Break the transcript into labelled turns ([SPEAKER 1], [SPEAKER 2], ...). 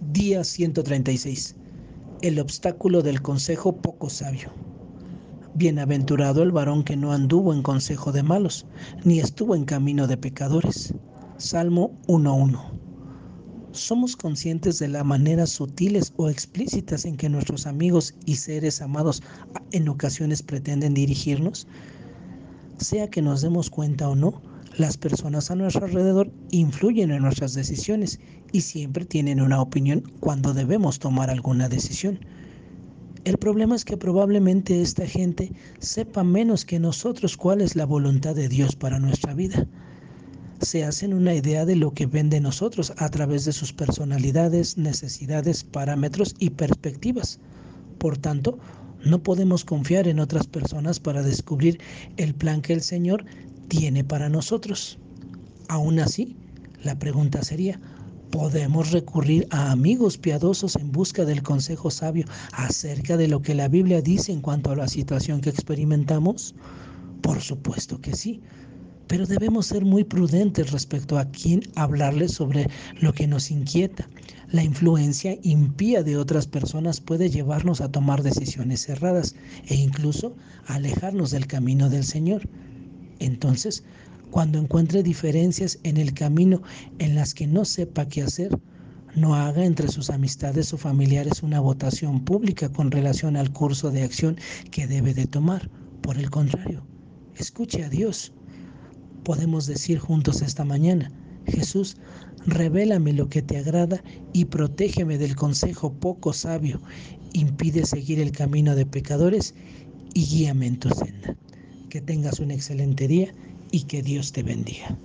[SPEAKER 1] Día 136. El obstáculo del consejo poco sabio. Bienaventurado el varón que no anduvo en consejo de malos, ni estuvo en camino de pecadores. Salmo 1.1. ¿Somos conscientes de las maneras sutiles o explícitas en que nuestros amigos y seres amados en ocasiones pretenden dirigirnos? Sea que nos demos cuenta o no, las personas a nuestro alrededor influyen en nuestras decisiones y siempre tienen una opinión cuando debemos tomar alguna decisión. El problema es que probablemente esta gente sepa menos que nosotros cuál es la voluntad de Dios para nuestra vida. Se hacen una idea de lo que ven de nosotros a través de sus personalidades, necesidades, parámetros y perspectivas. Por tanto, no podemos confiar en otras personas para descubrir el plan que el Señor tiene para nosotros. Aún así, la pregunta sería, ¿podemos recurrir a amigos piadosos en busca del consejo sabio acerca de lo que la Biblia dice en cuanto a la situación que experimentamos? Por supuesto que sí, pero debemos ser muy prudentes respecto a quién hablarles sobre lo que nos inquieta. La influencia impía de otras personas puede llevarnos a tomar decisiones erradas e incluso alejarnos del camino del Señor. Entonces, cuando encuentre diferencias en el camino en las que no sepa qué hacer, no haga entre sus amistades o familiares una votación pública con relación al curso de acción que debe de tomar. Por el contrario, escuche a Dios. Podemos decir juntos esta mañana, Jesús, revélame lo que te agrada y protégeme del consejo poco sabio. Impide seguir el camino de pecadores y guíame en tu senda. Que tengas un excelente día y que Dios te bendiga.